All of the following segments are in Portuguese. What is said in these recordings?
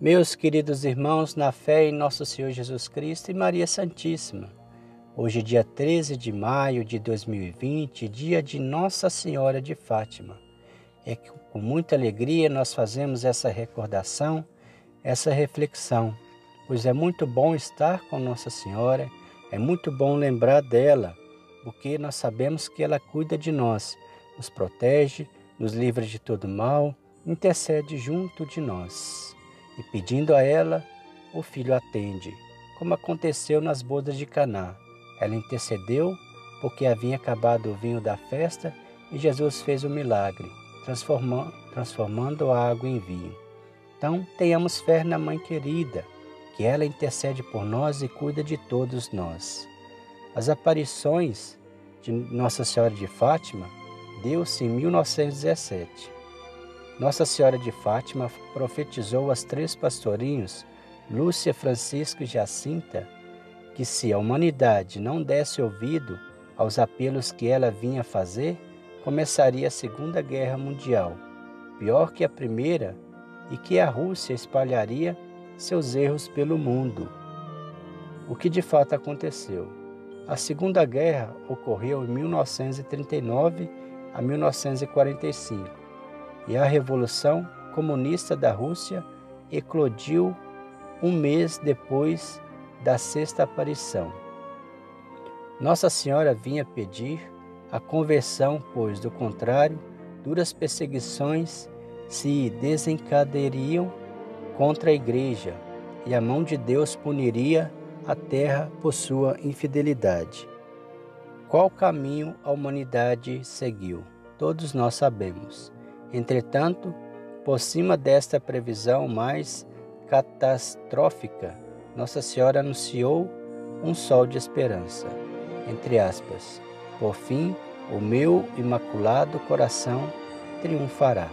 Meus queridos irmãos, na fé em nosso Senhor Jesus Cristo e Maria Santíssima, hoje, dia 13 de maio de 2020, dia de Nossa Senhora de Fátima, é que com muita alegria nós fazemos essa recordação, essa reflexão, pois é muito bom estar com Nossa Senhora, é muito bom lembrar dela, porque nós sabemos que ela cuida de nós, nos protege, nos livra de todo mal, intercede junto de nós e pedindo a ela, o filho atende, como aconteceu nas bodas de Caná. Ela intercedeu porque havia acabado o vinho da festa e Jesus fez o milagre, transformando, transformando a água em vinho. Então, tenhamos fé na Mãe querida, que ela intercede por nós e cuida de todos nós. As aparições de Nossa Senhora de Fátima deu-se em 1917. Nossa Senhora de Fátima profetizou aos três pastorinhos, Lúcia, Francisco e Jacinta, que se a humanidade não desse ouvido aos apelos que ela vinha fazer, começaria a Segunda Guerra Mundial, pior que a primeira, e que a Rússia espalharia seus erros pelo mundo. O que de fato aconteceu? A Segunda Guerra ocorreu em 1939 a 1945 e a Revolução Comunista da Rússia eclodiu um mês depois da sexta aparição. Nossa Senhora vinha pedir a conversão, pois, do contrário, duras perseguições se desencadeariam contra a Igreja e a mão de Deus puniria a terra por sua infidelidade. Qual caminho a humanidade seguiu? Todos nós sabemos. Entretanto, por cima desta previsão mais catastrófica, Nossa Senhora anunciou um sol de esperança. Entre aspas, por fim, o meu imaculado coração triunfará.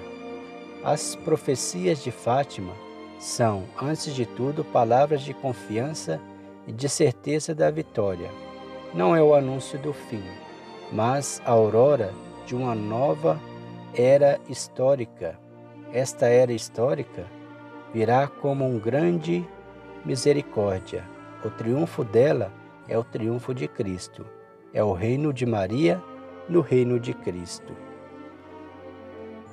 As profecias de Fátima são, antes de tudo, palavras de confiança e de certeza da vitória. Não é o anúncio do fim, mas a aurora de uma nova era histórica. Esta era histórica virá como um grande misericórdia. O triunfo dela é o triunfo de Cristo. É o reino de Maria no reino de Cristo.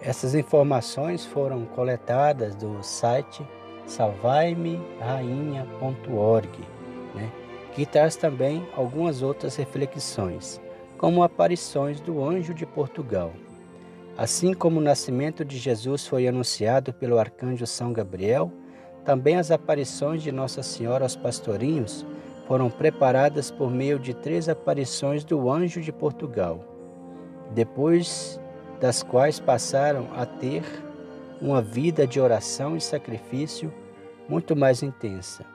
Essas informações foram coletadas do site salvaime-rainha.org, né? que traz também algumas outras reflexões, como aparições do anjo de Portugal. Assim como o nascimento de Jesus foi anunciado pelo arcanjo São Gabriel, também as aparições de Nossa Senhora aos pastorinhos foram preparadas por meio de três aparições do anjo de Portugal, depois das quais passaram a ter uma vida de oração e sacrifício muito mais intensa.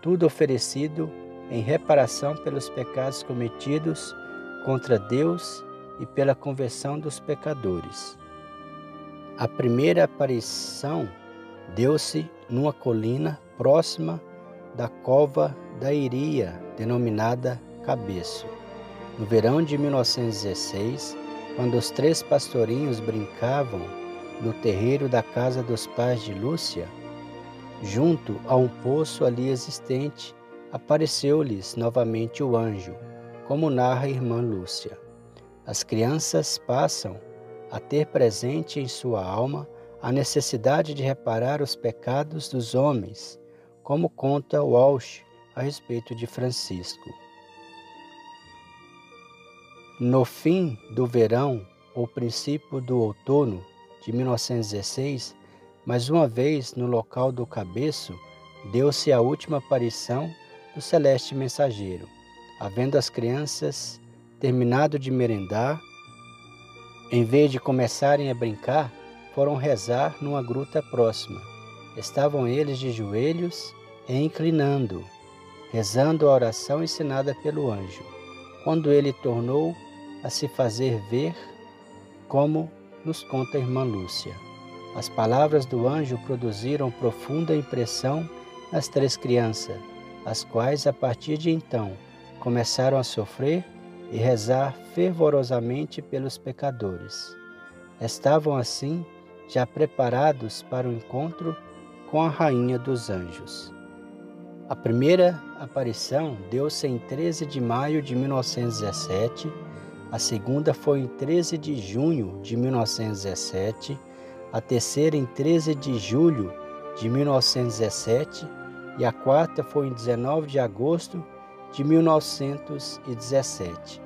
Tudo oferecido em reparação pelos pecados cometidos contra Deus e pela conversão dos pecadores. A primeira aparição deu-se numa colina próxima da cova da Iria, denominada Cabeço. No verão de 1916, quando os três pastorinhos brincavam no terreiro da casa dos pais de Lúcia, junto a um poço ali existente, apareceu-lhes novamente o anjo, como narra a irmã Lúcia. As crianças passam a ter presente em sua alma a necessidade de reparar os pecados dos homens, como conta Walsh a respeito de Francisco. No fim do verão ou princípio do outono de 1916, mais uma vez no local do cabeço, deu-se a última aparição do celeste mensageiro, havendo as crianças Terminado de merendar, em vez de começarem a brincar, foram rezar numa gruta próxima. Estavam eles de joelhos e inclinando, rezando a oração ensinada pelo anjo. Quando ele tornou a se fazer ver, como nos conta a irmã Lúcia. As palavras do anjo produziram profunda impressão nas três crianças, as quais, a partir de então, começaram a sofrer e rezar fervorosamente pelos pecadores. Estavam assim já preparados para o encontro com a Rainha dos Anjos. A primeira aparição deu-se em 13 de maio de 1917, a segunda foi em 13 de junho de 1917, a terceira em 13 de julho de 1917 e a quarta foi em 19 de agosto de 1917.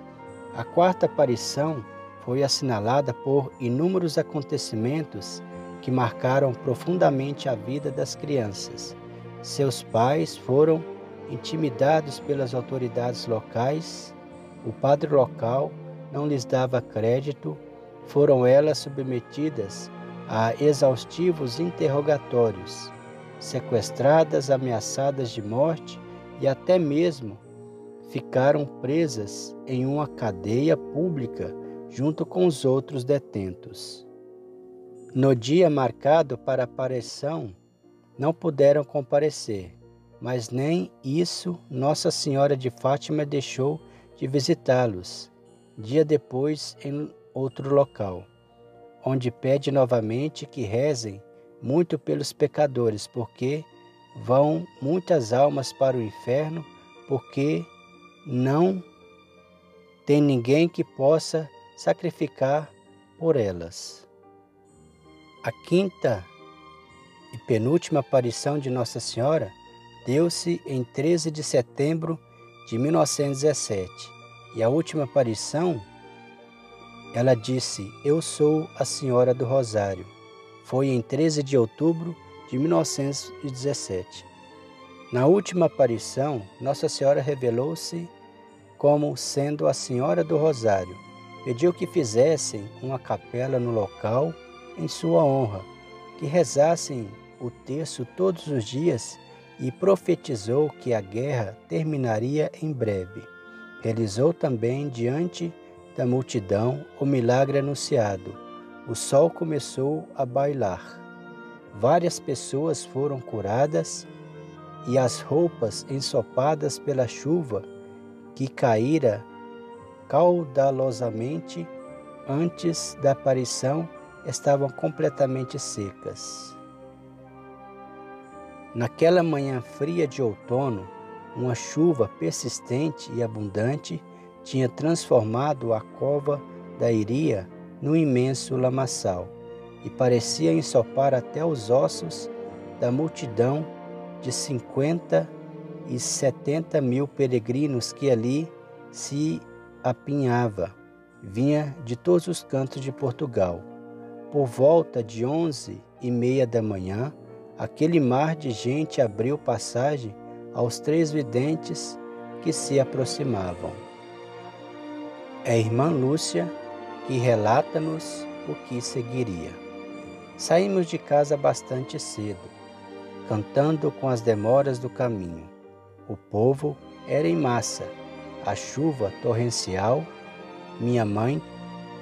A quarta aparição foi assinalada por inúmeros acontecimentos que marcaram profundamente a vida das crianças. Seus pais foram intimidados pelas autoridades locais, o padre local não lhes dava crédito, foram elas submetidas a exaustivos interrogatórios, sequestradas, ameaçadas de morte e até mesmo ficaram presas em uma cadeia pública junto com os outros detentos. No dia marcado para a aparição, não puderam comparecer, mas nem isso Nossa Senhora de Fátima deixou de visitá-los. Dia depois, em outro local, onde pede novamente que rezem muito pelos pecadores, porque vão muitas almas para o inferno, porque não tem ninguém que possa sacrificar por elas. A quinta e penúltima aparição de Nossa Senhora deu-se em 13 de setembro de 1917 e a última aparição ela disse: Eu sou a Senhora do Rosário. Foi em 13 de outubro de 1917. Na última aparição, Nossa Senhora revelou-se como sendo a Senhora do Rosário. Pediu que fizessem uma capela no local em sua honra, que rezassem o terço todos os dias e profetizou que a guerra terminaria em breve. Realizou também diante da multidão o milagre anunciado. O sol começou a bailar. Várias pessoas foram curadas e as roupas ensopadas pela chuva que caíra caudalosamente antes da aparição estavam completamente secas. Naquela manhã fria de outono, uma chuva persistente e abundante tinha transformado a cova da Iria num imenso lamaçal e parecia ensopar até os ossos da multidão de cinquenta e setenta mil peregrinos que ali se apinhava. Vinha de todos os cantos de Portugal. Por volta de onze e meia da manhã, aquele mar de gente abriu passagem aos três videntes que se aproximavam. É a irmã Lúcia que relata-nos o que seguiria. Saímos de casa bastante cedo, cantando com as demoras do caminho. O povo era em massa, a chuva torrencial, minha mãe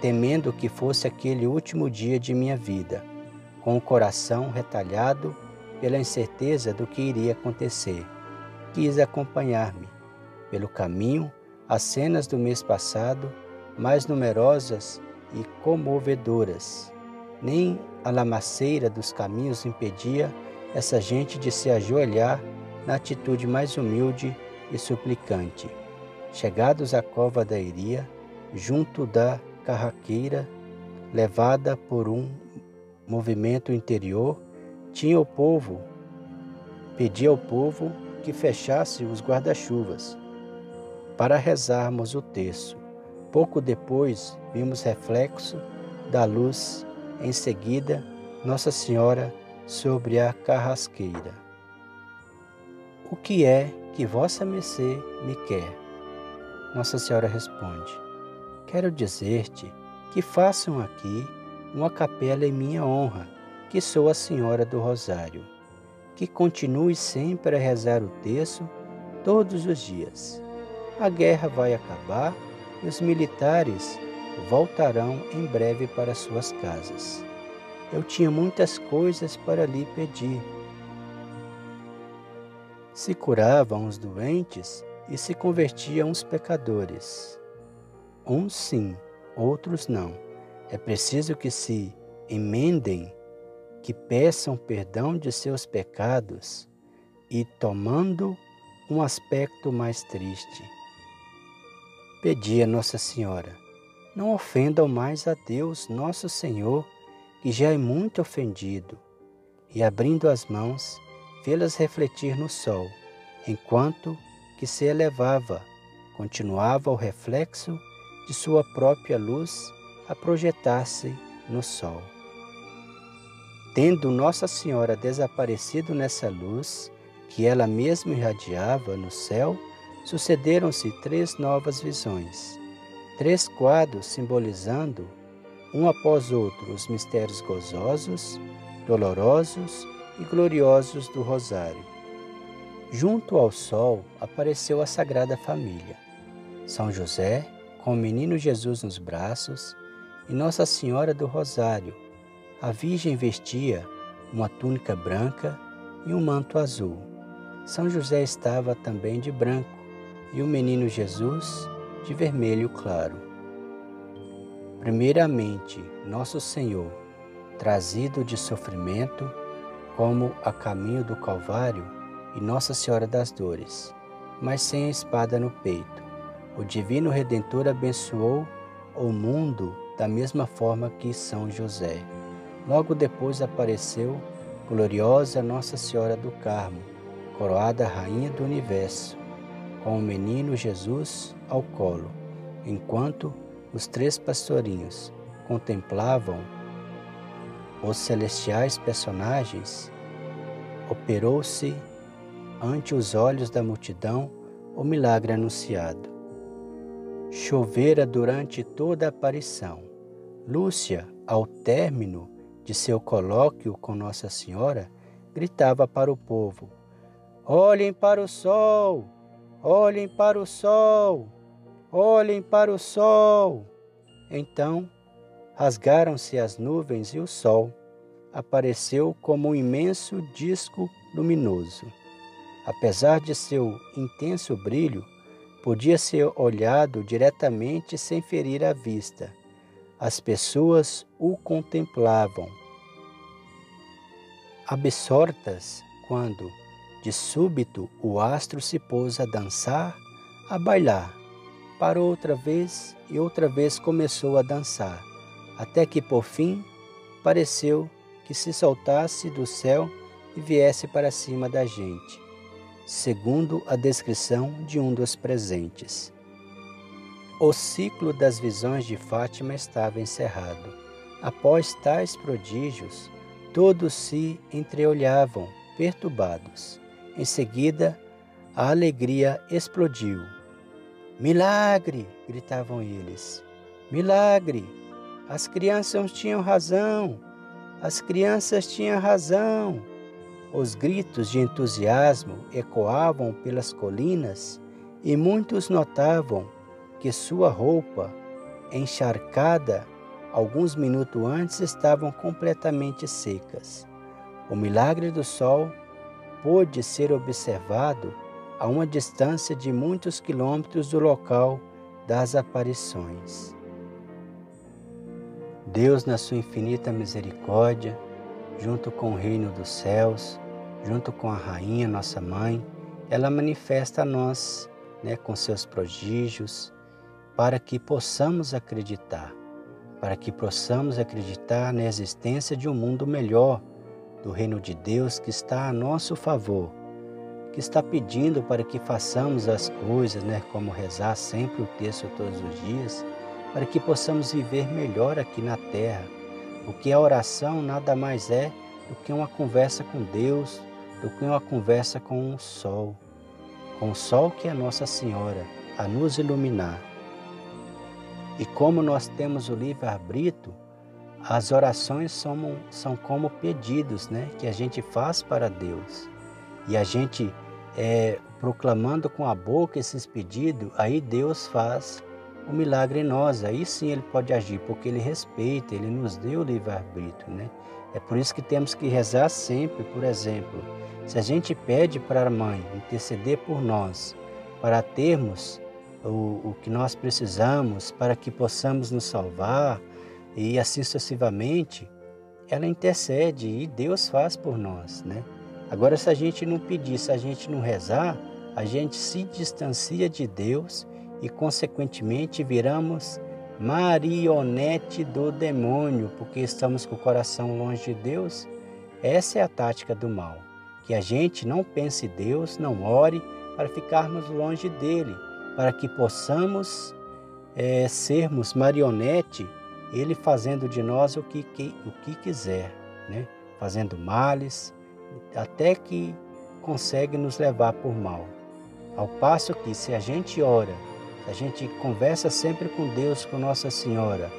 temendo que fosse aquele último dia de minha vida, com o coração retalhado pela incerteza do que iria acontecer. Quis acompanhar-me. Pelo caminho, as cenas do mês passado, mais numerosas e comovedoras. Nem a lamaceira dos caminhos impedia essa gente de se ajoelhar na atitude mais humilde e suplicante. Chegados à cova da Iria, junto da carraqueira, levada por um movimento interior, tinha o povo, pedia ao povo que fechasse os guarda-chuvas para rezarmos o terço. Pouco depois vimos reflexo da luz, em seguida, Nossa Senhora sobre a carrasqueira. O que é que vossa mercê me quer? Nossa Senhora responde: Quero dizer-te que façam aqui uma capela em minha honra que sou a Senhora do Rosário, que continue sempre a rezar o terço todos os dias. A guerra vai acabar e os militares voltarão em breve para suas casas. Eu tinha muitas coisas para lhe pedir. Se curavam os doentes e se convertiam os pecadores. Uns sim, outros não. É preciso que se emendem que peçam perdão de seus pecados e tomando um aspecto mais triste. Pedi a Nossa Senhora, não ofendam mais a Deus, nosso Senhor, que já é muito ofendido, e abrindo as mãos, fê-las refletir no sol, enquanto que se elevava, continuava o reflexo de sua própria luz a projetar-se no sol. Tendo Nossa Senhora desaparecido nessa luz, que ela mesma irradiava no céu, sucederam-se três novas visões, três quadros simbolizando, um após outro, os mistérios gozosos, dolorosos e gloriosos do Rosário. Junto ao sol apareceu a Sagrada Família. São José, com o menino Jesus nos braços, e Nossa Senhora do Rosário. A Virgem vestia uma túnica branca e um manto azul. São José estava também de branco e o menino Jesus de vermelho claro. Primeiramente, Nosso Senhor, trazido de sofrimento, como a caminho do Calvário, e Nossa Senhora das Dores, mas sem a espada no peito o Divino Redentor abençoou o mundo da mesma forma que São José. Logo depois apareceu gloriosa Nossa Senhora do Carmo, coroada Rainha do Universo, com o menino Jesus ao colo, enquanto os três pastorinhos contemplavam os celestiais personagens, operou-se ante os olhos da multidão o milagre anunciado. Chovera durante toda a aparição. Lúcia, ao término de seu colóquio com Nossa Senhora, gritava para o povo: Olhem para o sol! Olhem para o sol! Olhem para o sol! Então, rasgaram-se as nuvens e o sol apareceu como um imenso disco luminoso. Apesar de seu intenso brilho, podia ser olhado diretamente sem ferir a vista. As pessoas o contemplavam, absortas, quando, de súbito, o astro se pôs a dançar, a bailar. Parou outra vez e outra vez começou a dançar, até que, por fim, pareceu que se soltasse do céu e viesse para cima da gente segundo a descrição de um dos presentes. O ciclo das visões de Fátima estava encerrado. Após tais prodígios, todos se entreolhavam, perturbados. Em seguida, a alegria explodiu. Milagre! gritavam eles. Milagre! As crianças tinham razão! As crianças tinham razão! Os gritos de entusiasmo ecoavam pelas colinas e muitos notavam que sua roupa, encharcada alguns minutos antes, estavam completamente secas. O milagre do sol pôde ser observado a uma distância de muitos quilômetros do local das aparições. Deus, na sua infinita misericórdia, junto com o reino dos céus, junto com a rainha, nossa mãe, ela manifesta a nós, né, com seus prodígios, para que possamos acreditar, para que possamos acreditar na existência de um mundo melhor, do reino de Deus que está a nosso favor, que está pedindo para que façamos as coisas, né, como rezar sempre o texto todos os dias, para que possamos viver melhor aqui na terra, porque a oração nada mais é do que uma conversa com Deus, do que uma conversa com o sol, com o sol que é Nossa Senhora, a nos iluminar. E como nós temos o livre-arbítrio, as orações são, são como pedidos né, que a gente faz para Deus. E a gente, é, proclamando com a boca esses pedidos, aí Deus faz o milagre em nós. Aí sim Ele pode agir, porque Ele respeita, Ele nos deu o livre-arbítrio. Né? É por isso que temos que rezar sempre, por exemplo, se a gente pede para a mãe interceder por nós, para termos o, o que nós precisamos, para que possamos nos salvar e assim sucessivamente, ela intercede e Deus faz por nós, né? Agora, se a gente não pedir, se a gente não rezar, a gente se distancia de Deus e, consequentemente, viramos marionete do demônio, porque estamos com o coração longe de Deus. Essa é a tática do mal, que a gente não pense em Deus, não ore para ficarmos longe dele, para que possamos é, sermos marionete, ele fazendo de nós o que, que, o que quiser, né? fazendo males, até que consegue nos levar por mal. Ao passo que se a gente ora, a gente conversa sempre com Deus, com Nossa Senhora,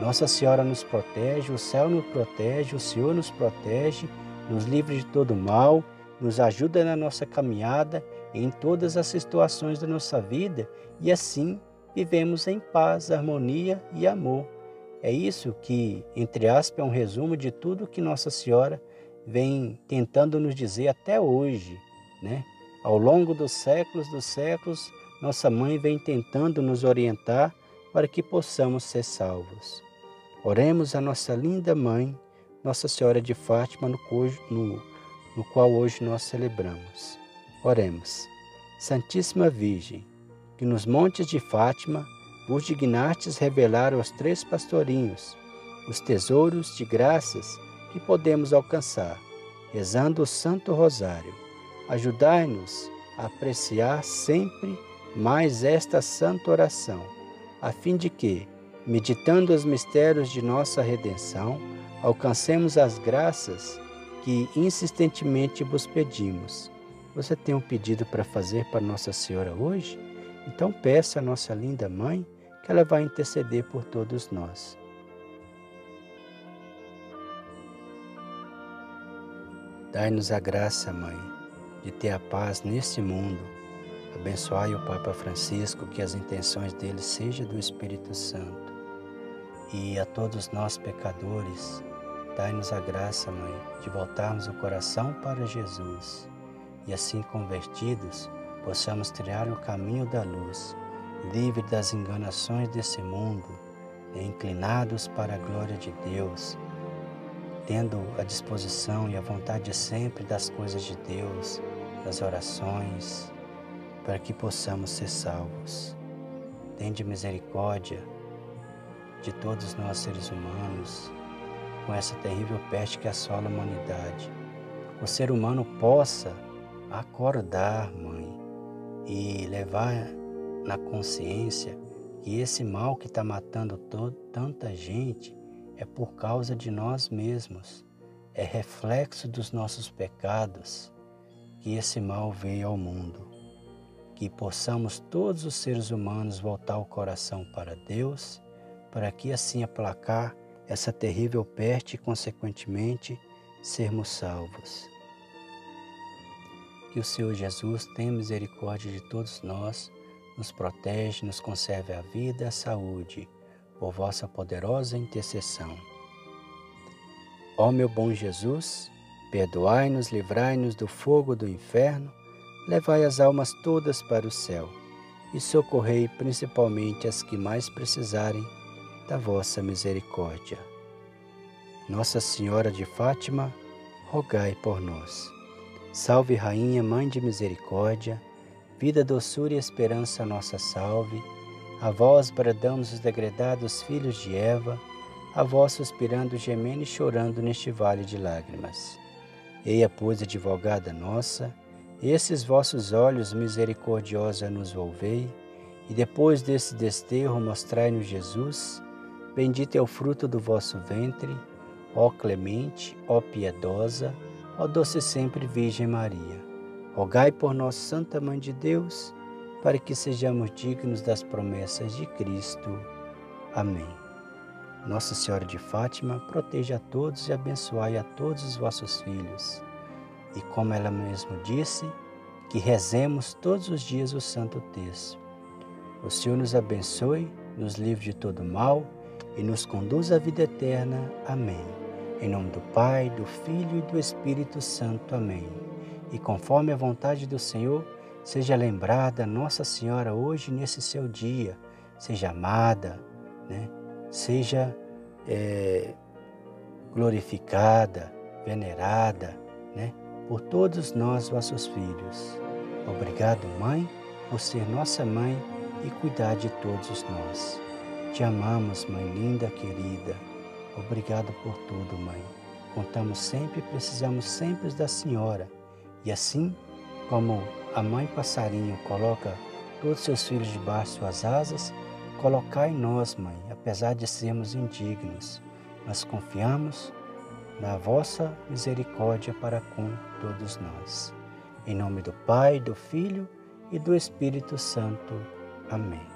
Nossa Senhora nos protege, o céu nos protege, o Senhor nos protege, nos livra de todo mal, nos ajuda na nossa caminhada em todas as situações da nossa vida e assim vivemos em paz, harmonia e amor. É isso que, entre aspas, é um resumo de tudo que Nossa Senhora vem tentando nos dizer até hoje, né? Ao longo dos séculos dos séculos, nossa mãe vem tentando nos orientar para que possamos ser salvos. Oremos a nossa linda mãe, Nossa Senhora de Fátima, no, no, no qual hoje nós celebramos. Oremos. Santíssima Virgem, que nos montes de Fátima vos dignastes revelar aos três pastorinhos os tesouros de graças que podemos alcançar, rezando o Santo Rosário. Ajudai-nos a apreciar sempre mais esta santa oração, a fim de que, meditando os mistérios de nossa redenção, alcancemos as graças que insistentemente vos pedimos. Você tem um pedido para fazer para Nossa Senhora hoje? Então peça à nossa linda mãe que ela vai interceder por todos nós. Dai-nos a graça, Mãe, de ter a paz neste mundo. Abençoai o Papa Francisco, que as intenções dele sejam do Espírito Santo. E a todos nós pecadores, dai-nos a graça, Mãe, de voltarmos o coração para Jesus e assim convertidos, possamos trilhar o caminho da luz, livre das enganações desse mundo, e inclinados para a glória de Deus tendo a disposição e a vontade sempre das coisas de Deus, das orações, para que possamos ser salvos. Tende misericórdia de todos nós seres humanos, com essa terrível peste que assola a humanidade. O ser humano possa acordar, mãe, e levar na consciência que esse mal que está matando tanta gente é por causa de nós mesmos, é reflexo dos nossos pecados que esse mal veio ao mundo. Que possamos todos os seres humanos voltar o coração para Deus, para que assim aplacar essa terrível peste e, consequentemente, sermos salvos. Que o Senhor Jesus tenha misericórdia de todos nós, nos protege, nos conserve a vida e a saúde por vossa poderosa intercessão. Ó meu bom Jesus, perdoai-nos, livrai-nos do fogo do inferno, levai as almas todas para o céu e socorrei principalmente as que mais precisarem da vossa misericórdia. Nossa Senhora de Fátima, rogai por nós. Salve Rainha, Mãe de Misericórdia, vida, doçura e esperança nossa salve. A vós bradamos os degredados filhos de Eva, a vós suspirando, gemendo e chorando neste vale de lágrimas. Eia, pois, advogada nossa, esses vossos olhos misericordiosa nos volvei, e depois desse desterro mostrai-nos Jesus, bendito é o fruto do vosso ventre, ó clemente, ó piedosa, ó doce sempre Virgem Maria. Rogai por nós, Santa Mãe de Deus, para que sejamos dignos das promessas de Cristo. Amém. Nossa Senhora de Fátima, proteja a todos e abençoai a todos os vossos filhos. E como ela mesmo disse, que rezemos todos os dias o Santo Texto. O Senhor nos abençoe, nos livre de todo mal e nos conduz à vida eterna. Amém. Em nome do Pai, do Filho e do Espírito Santo. Amém. E conforme a vontade do Senhor, Seja lembrada Nossa Senhora hoje nesse seu dia, seja amada, né? seja é, glorificada, venerada, né, por todos nós, vossos filhos. Obrigado, Mãe, por ser nossa mãe e cuidar de todos nós. Te amamos, Mãe linda, querida. Obrigado por tudo, Mãe. Contamos sempre e precisamos sempre da Senhora. E assim como a mãe passarinho coloca todos seus filhos debaixo de suas asas, colocai nós, Mãe, apesar de sermos indignos, mas confiamos na vossa misericórdia para com todos nós. Em nome do Pai, do Filho e do Espírito Santo. Amém.